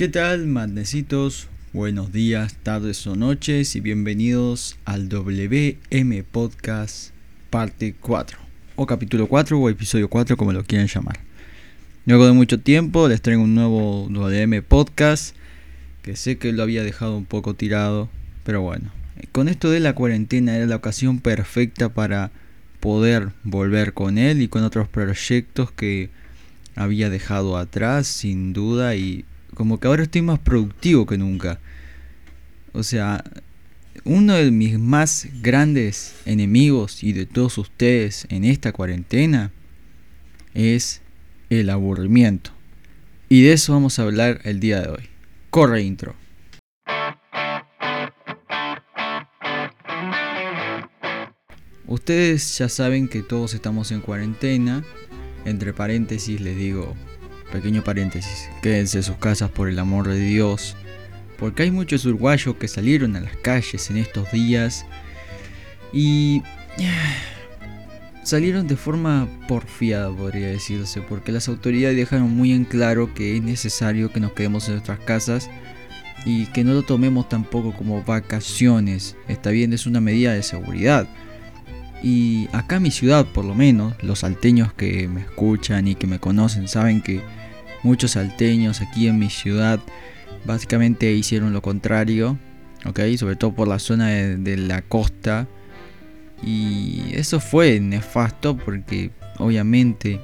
¿Qué tal, madnecitos? Buenos días, tardes o noches y bienvenidos al WM Podcast parte 4 o capítulo 4 o episodio 4 como lo quieran llamar. Luego de mucho tiempo les traigo un nuevo WM Podcast que sé que lo había dejado un poco tirado, pero bueno, con esto de la cuarentena era la ocasión perfecta para poder volver con él y con otros proyectos que había dejado atrás sin duda y como que ahora estoy más productivo que nunca. O sea, uno de mis más grandes enemigos y de todos ustedes en esta cuarentena es el aburrimiento. Y de eso vamos a hablar el día de hoy. Corre intro. Ustedes ya saben que todos estamos en cuarentena. Entre paréntesis les digo, pequeño paréntesis, quédense en sus casas por el amor de Dios. Porque hay muchos uruguayos que salieron a las calles en estos días y salieron de forma porfiada, podría decirse, porque las autoridades dejaron muy en claro que es necesario que nos quedemos en nuestras casas y que no lo tomemos tampoco como vacaciones. Está bien, es una medida de seguridad. Y acá mi ciudad, por lo menos, los salteños que me escuchan y que me conocen saben que muchos salteños aquí en mi ciudad básicamente hicieron lo contrario, ¿ok? Sobre todo por la zona de, la costa. Y eso fue nefasto porque obviamente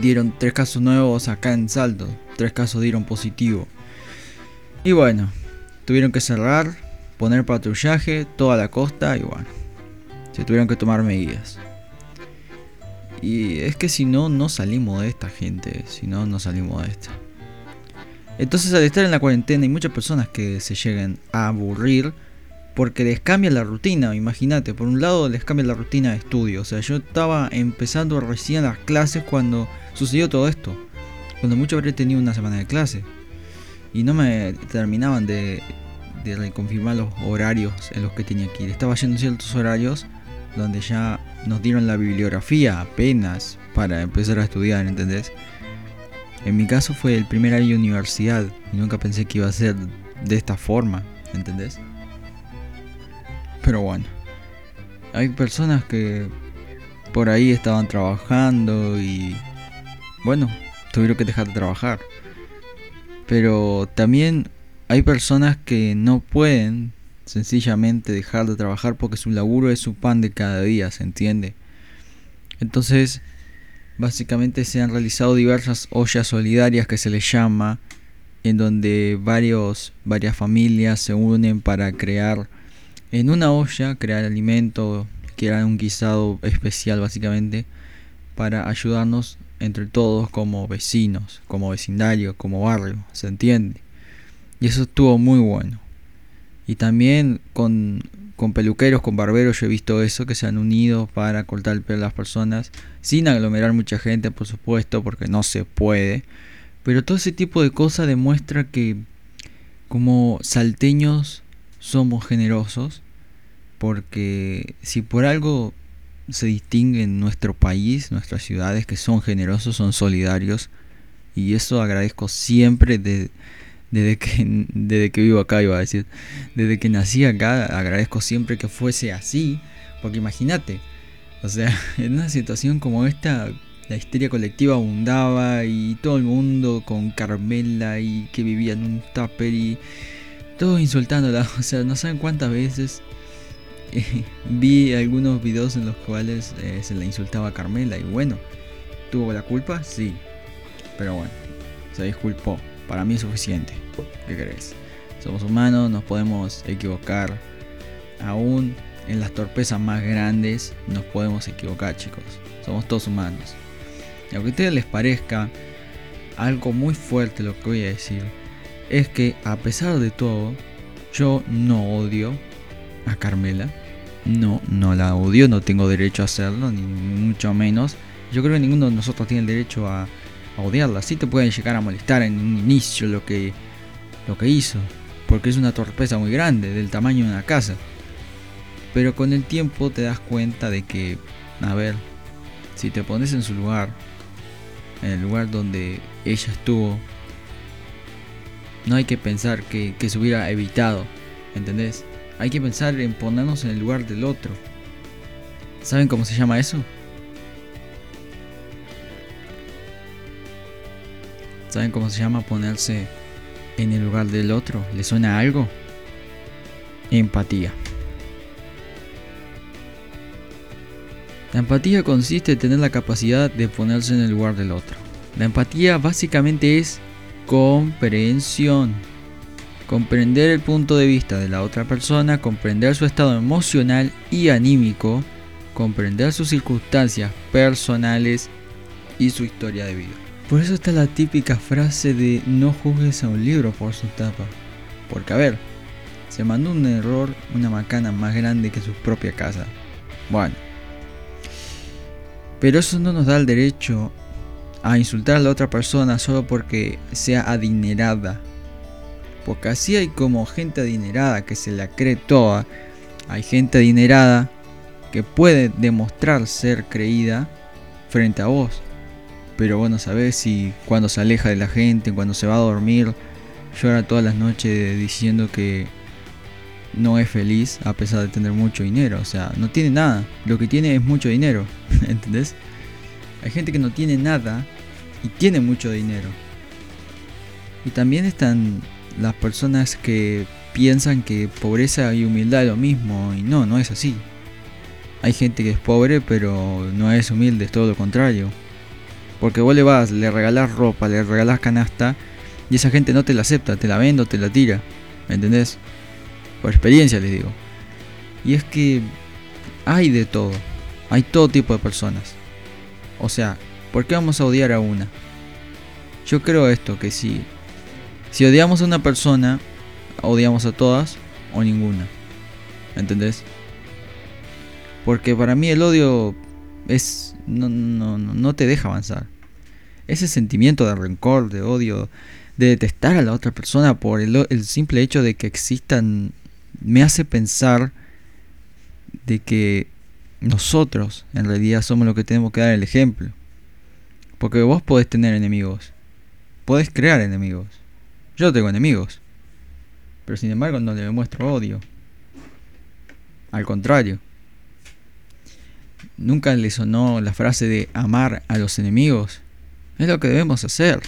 dieron tres casos nuevos acá en Salto. Tres casos dieron positivo. Y bueno, tuvieron que cerrar, poner patrullaje toda la costa y bueno se tuvieron que tomar medidas. Y es que si no, no salimos de esta gente, si no, no salimos de esta. Entonces al estar en la cuarentena hay muchas personas que se llegan a aburrir porque les cambia la rutina, imagínate, por un lado les cambia la rutina de estudio, o sea, yo estaba empezando recién las clases cuando sucedió todo esto, cuando mucho habré tenido una semana de clase. Y no me terminaban de, de reconfirmar los horarios en los que tenía que ir, estaba yendo ciertos horarios donde ya nos dieron la bibliografía apenas para empezar a estudiar, ¿entendés? En mi caso fue el primer año de universidad y nunca pensé que iba a ser de esta forma, ¿entendés? Pero bueno, hay personas que por ahí estaban trabajando y bueno, tuvieron que dejar de trabajar. Pero también hay personas que no pueden sencillamente dejar de trabajar porque su laburo es su pan de cada día, ¿se entiende? Entonces, básicamente se han realizado diversas ollas solidarias que se les llama, en donde varios, varias familias se unen para crear en una olla, crear alimento, crear un guisado especial básicamente, para ayudarnos entre todos como vecinos, como vecindario, como barrio, ¿se entiende? Y eso estuvo muy bueno. Y también con, peluqueros, con barberos, yo he visto eso, que se han unido para cortar el pelo a las personas, sin aglomerar mucha gente, por supuesto, porque no se puede. Pero todo ese tipo de cosas demuestra que como salteños somos generosos, porque si por algo se distingue en nuestro país, nuestras ciudades, que son generosos, son solidarios, y eso agradezco siempre de desde que, desde que vivo acá, iba a decir, desde que nací acá, agradezco siempre que fuese así, porque imagínate, o sea, en una situación como esta, la histeria colectiva abundaba y todo el mundo con Carmela y que vivía en un tupper y todos insultándola, o sea, no saben cuántas veces eh, vi algunos videos en los cuales eh, se la insultaba a Carmela y bueno, ¿tuvo la culpa? Sí, pero bueno, se disculpó. Para mí es suficiente. ¿Qué crees? Somos humanos, nos podemos equivocar. Aún en las torpezas más grandes nos podemos equivocar, chicos. Somos todos humanos. Y aunque a ustedes les parezca algo muy fuerte lo que voy a decir, es que a pesar de todo, yo no odio a Carmela. No, no la odio, no tengo derecho a hacerlo, ni mucho menos. Yo creo que ninguno de nosotros tiene el derecho a odiarla. Sí te pueden llegar a molestar en un inicio lo que, lo que hizo, porque es una torpeza muy grande, del tamaño de una casa. Pero con el tiempo te das cuenta de que, a ver, si te pones en su lugar, en el lugar donde ella estuvo, No hay que pensar que, que se hubiera evitado, ¿entendés? Hay que pensar en ponernos en el lugar del otro. ¿Saben cómo se llama eso? ¿Saben cómo se llama ponerse en el lugar del otro? ¿Le suena algo? Empatía. La empatía consiste en tener la capacidad de ponerse en el lugar del otro. La empatía básicamente es comprensión. Comprender el punto de vista de la otra persona, comprender su estado emocional y anímico, comprender sus circunstancias personales y su historia de vida. Por eso está la típica frase de no juzgues a un libro por su tapa. Porque a ver, se mandó un error una macana más grande que su propia casa. Bueno. Pero eso no nos da el derecho a insultar a la otra persona solo porque sea adinerada. Porque así hay como gente adinerada que se la cree toda. Hay gente adinerada que puede demostrar ser creída frente a vos. Pero bueno, sabes si cuando se aleja de la gente, cuando se va a dormir, llora todas las noches diciendo que no es feliz a pesar de tener mucho dinero. O sea, no tiene nada. Lo que tiene es mucho dinero. ¿Entendés? Hay gente que no tiene nada y tiene mucho dinero. Y también están las personas que piensan que pobreza y humildad es lo mismo. Y no, no es así. Hay gente que es pobre pero no es humilde, es todo lo contrario. Porque vos le vas, le regalás ropa, le regalás canasta y esa gente no te la acepta, te la vende o te la tira. ¿Me entendés? Por experiencia les digo. Y es que hay de todo. Hay todo tipo de personas. O sea, ¿por qué vamos a odiar a una? Yo creo esto, que si, si odiamos a una persona, odiamos a todas o ninguna. ¿Entendés? Porque para mí el odio es no, no, no te deja avanzar. Ese sentimiento de rencor, de odio, de detestar a la otra persona por el, simple hecho de que existan me hace pensar de que nosotros en realidad somos los que tenemos que dar el ejemplo. Porque vos podés tener enemigos. Podés crear enemigos. Yo tengo enemigos. Pero sin embargo no le muestro odio. Al contrario. Nunca le sonó la frase de amar a los enemigos. Es lo que debemos hacer.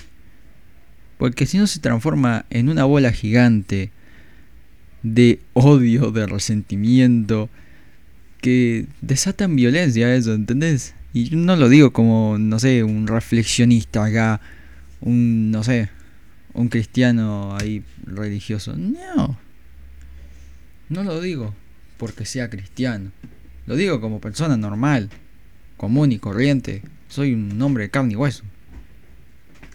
Porque si no se transforma en una bola gigante de odio, de resentimiento, que desatan violencia eso, ¿entendés? Y yo no lo digo como, no sé, un reflexionista acá, un, no sé, un cristiano ahí religioso. No. No lo digo porque sea cristiano. Lo digo como persona normal, común y corriente. Soy un hombre de carne y hueso.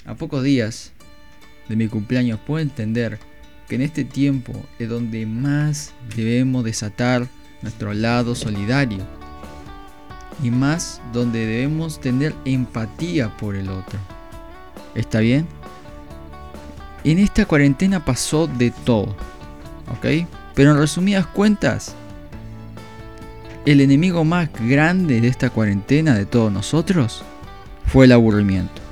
A pocos días de mi cumpleaños puedo entender que en este tiempo es donde más debemos desatar nuestro lado solidario y más donde debemos tener empatía por el otro. ¿Está bien? En esta cuarentena pasó de todo, ¿ok? Pero en resumidas cuentas, el enemigo más grande de esta cuarentena de todos nosotros fue el aburrimiento.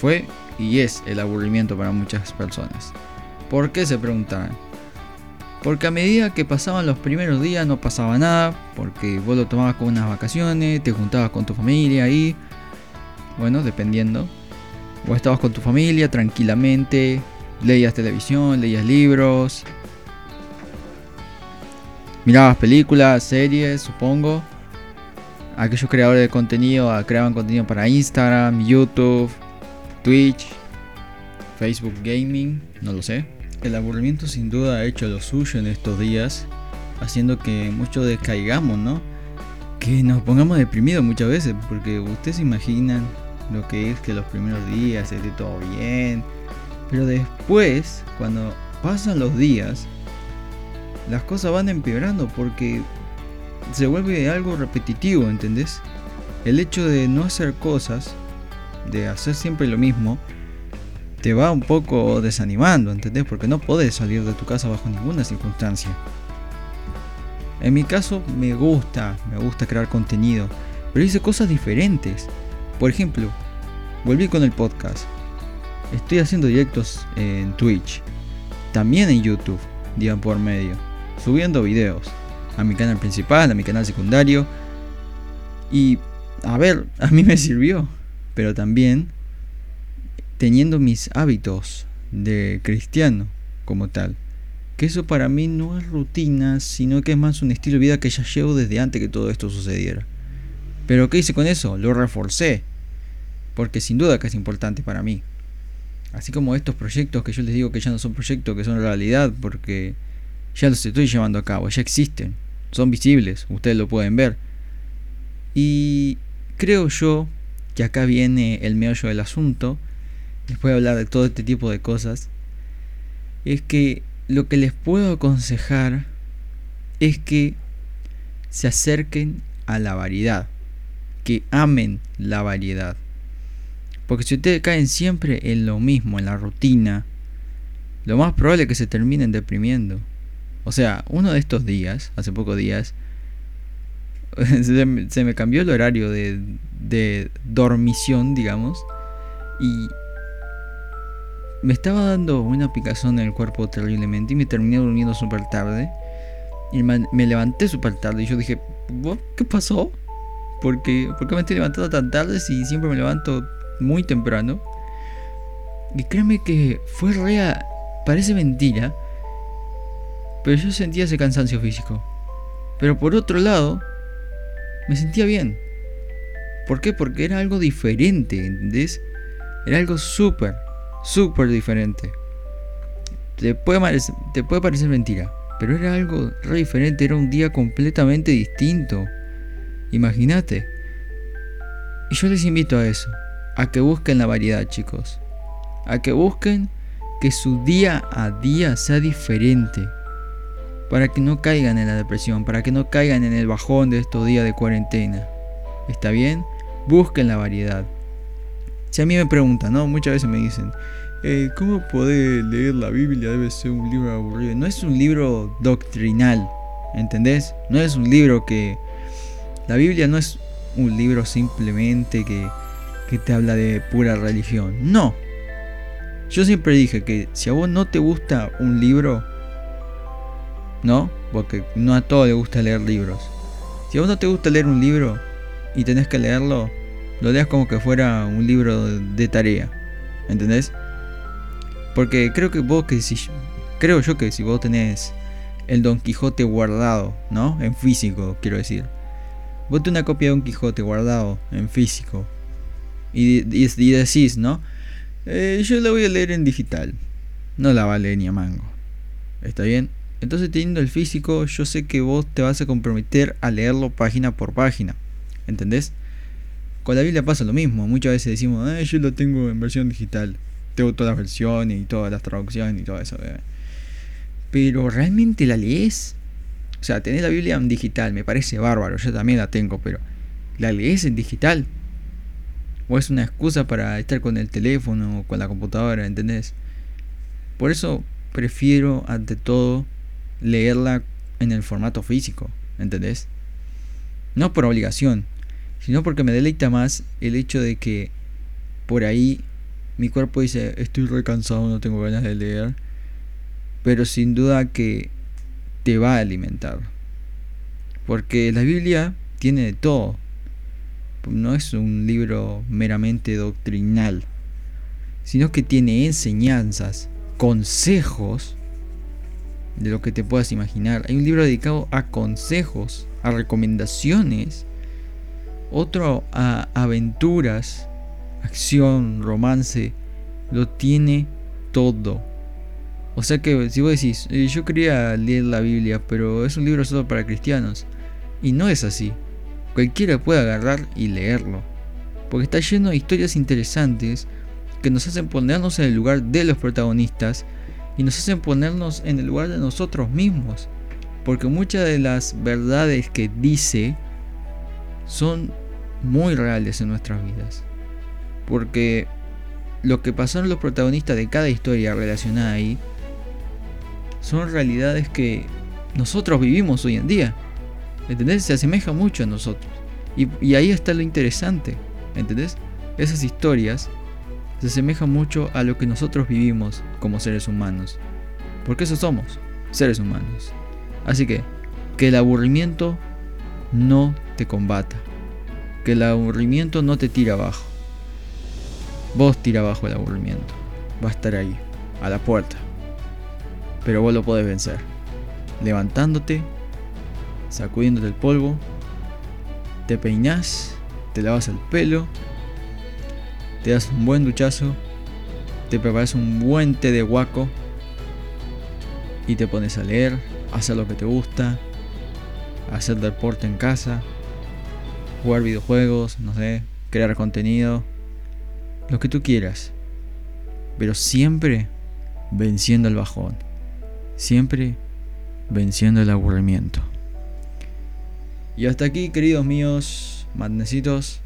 Fue y es el aburrimiento para muchas personas. ¿Por qué se preguntarán? Porque a medida que pasaban los primeros días no pasaba nada, porque vos lo tomabas con unas vacaciones, te juntabas con tu familia ahí, bueno, dependiendo. O estabas con tu familia tranquilamente, leías televisión, leías libros, mirabas películas, series, supongo. Aquellos creadores de contenido creaban contenido para Instagram, YouTube, Twitch, Facebook Gaming, no lo sé. El aburrimiento sin duda ha hecho lo suyo en estos días, haciendo que muchos descaigamos, ¿no? Que nos pongamos deprimidos muchas veces, porque ustedes imaginan lo que es que los primeros días esté todo bien, pero después, cuando pasan los días, las cosas van empeorando porque se vuelve algo repetitivo, ¿entendés? El hecho de no hacer cosas, de hacer siempre lo mismo, te va un poco desanimando, ¿entendés? Porque no podés salir de tu casa bajo ninguna circunstancia. En mi caso me gusta, me gusta crear contenido, pero hice cosas diferentes. Por ejemplo, volví con el podcast. Estoy haciendo directos en Twitch. también en YouTube, día por medio, subiendo videos a mi canal principal, a mi canal secundario. Y a ver, a mí me sirvió, pero también teniendo mis hábitos de cristiano como tal. Que eso para mí no es rutina, sino que es más un estilo de vida que ya llevo desde antes que todo esto sucediera. Pero ¿qué hice con eso? Lo reforcé. Porque sin duda que es importante para mí. Así como estos proyectos que yo les digo que ya no son proyectos, que son realidad, porque ya los estoy llevando a cabo, ya existen, son visibles, ustedes lo pueden ver. Y creo yo que acá viene el meollo del asunto, después de hablar de todo este tipo de cosas, es que lo que les puedo aconsejar es que se acerquen a la variedad, que amen la variedad. Porque si ustedes caen siempre en lo mismo, en la rutina, lo más probable es que se terminen deprimiendo. O sea, uno de estos días, hace pocos días, se, me cambió el horario de, de dormición, digamos, y me estaba dando una picazón en el cuerpo terriblemente y me terminé durmiendo súper tarde. Y me, levanté súper tarde y yo dije, ¿qué pasó? ¿Por qué, ¿Por qué me estoy levantando tan tarde si siempre me levanto muy temprano. Y créeme que fue real, parece mentira, pero yo sentía ese cansancio físico. Pero por otro lado, me sentía bien. ¿Por qué? Porque era algo diferente, ¿entendés? Era algo súper, súper diferente. Te puede, parecer, mentira, pero era algo re diferente, era un día completamente distinto. Imagínate. Y yo les invito a eso a que busquen la variedad, chicos. A que busquen que su día a día sea diferente. Para que no caigan en la depresión, para que no caigan en el bajón de estos días de cuarentena. ¿Está bien? Busquen la variedad. Si a mí me preguntan, ¿no? Muchas veces me dicen, eh, ¿cómo puede leer la Biblia? Debe ser un libro aburrido. No es un libro doctrinal, ¿entendés? No es un libro que... La Biblia no es un libro simplemente que que te habla de pura religión. No. Yo siempre dije que si a vos no te gusta un libro, ¿no? Porque no a todos les gusta leer libros. Si a vos no te gusta leer un libro y tenés que leerlo, lo leas como que fuera un libro de tarea. ¿Entendés? Porque creo que vos que si creo yo que si vos tenés el Don Quijote guardado, ¿no? En físico, quiero decir. Vos tenés una copia de Don Quijote guardado en físico y, decís, ¿no? Eh, yo la voy a leer en digital. No la va a leer ni a mango. ¿Está bien? Entonces teniendo el físico, yo sé que vos te vas a comprometer a leerlo página por página. ¿Entendés? Con la Biblia pasa lo mismo. Muchas veces decimos, eh, yo lo tengo en versión digital. Tengo todas las versiones y todas las traducciones y todo eso. Pero ¿realmente la lees? O sea, tenés la Biblia en digital, me parece bárbaro. Yo también la tengo, pero ¿la lees en digital? o es una excusa para estar con el teléfono o con la computadora, ¿entendés? Por eso prefiero ante todo leerla en el formato físico, ¿entendés? No por obligación, sino porque me deleita más el hecho de que por ahí mi cuerpo dice, estoy recansado, no tengo ganas de leer, pero sin duda que te va a alimentar. Porque la Biblia tiene de todo, no es un libro meramente doctrinal, sino que tiene enseñanzas, consejos de lo que te puedas imaginar. Hay un libro dedicado a consejos, a recomendaciones, otro a aventuras, acción, romance, lo tiene todo. O sea que si vos decís, eh, yo quería leer la Biblia, pero es un libro solo para cristianos. Y no es así cualquiera puede agarrar y leerlo, porque está lleno de historias interesantes que nos hacen ponernos en el lugar de los protagonistas y nos hacen ponernos en el lugar de nosotros mismos, porque muchas de las verdades que dice son muy reales en nuestras vidas, porque lo que pasaron los protagonistas de cada historia relacionada ahí son realidades que nosotros vivimos hoy en día. ¿Entendés? Se asemeja mucho a nosotros. Y, ahí está lo interesante. ¿Entendés? Esas historias se asemejan mucho a lo que nosotros vivimos como seres humanos. Porque eso somos, seres humanos. Así que, que el aburrimiento no te combata. Que el aburrimiento no te tira abajo. Vos tira abajo el aburrimiento. Va a estar ahí, a la puerta. Pero vos lo podés vencer. Levantándote, sacudiéndote el polvo, te peinás, te lavas el pelo, te das un buen duchazo, te preparas un buen té de guaco y te pones a leer, a hacer lo que te gusta, a hacer deporte en casa, jugar videojuegos, no sé, crear contenido, lo que tú quieras. Pero siempre venciendo el bajón. Siempre venciendo el aburrimiento. Y hasta aquí, queridos míos, madnecitos.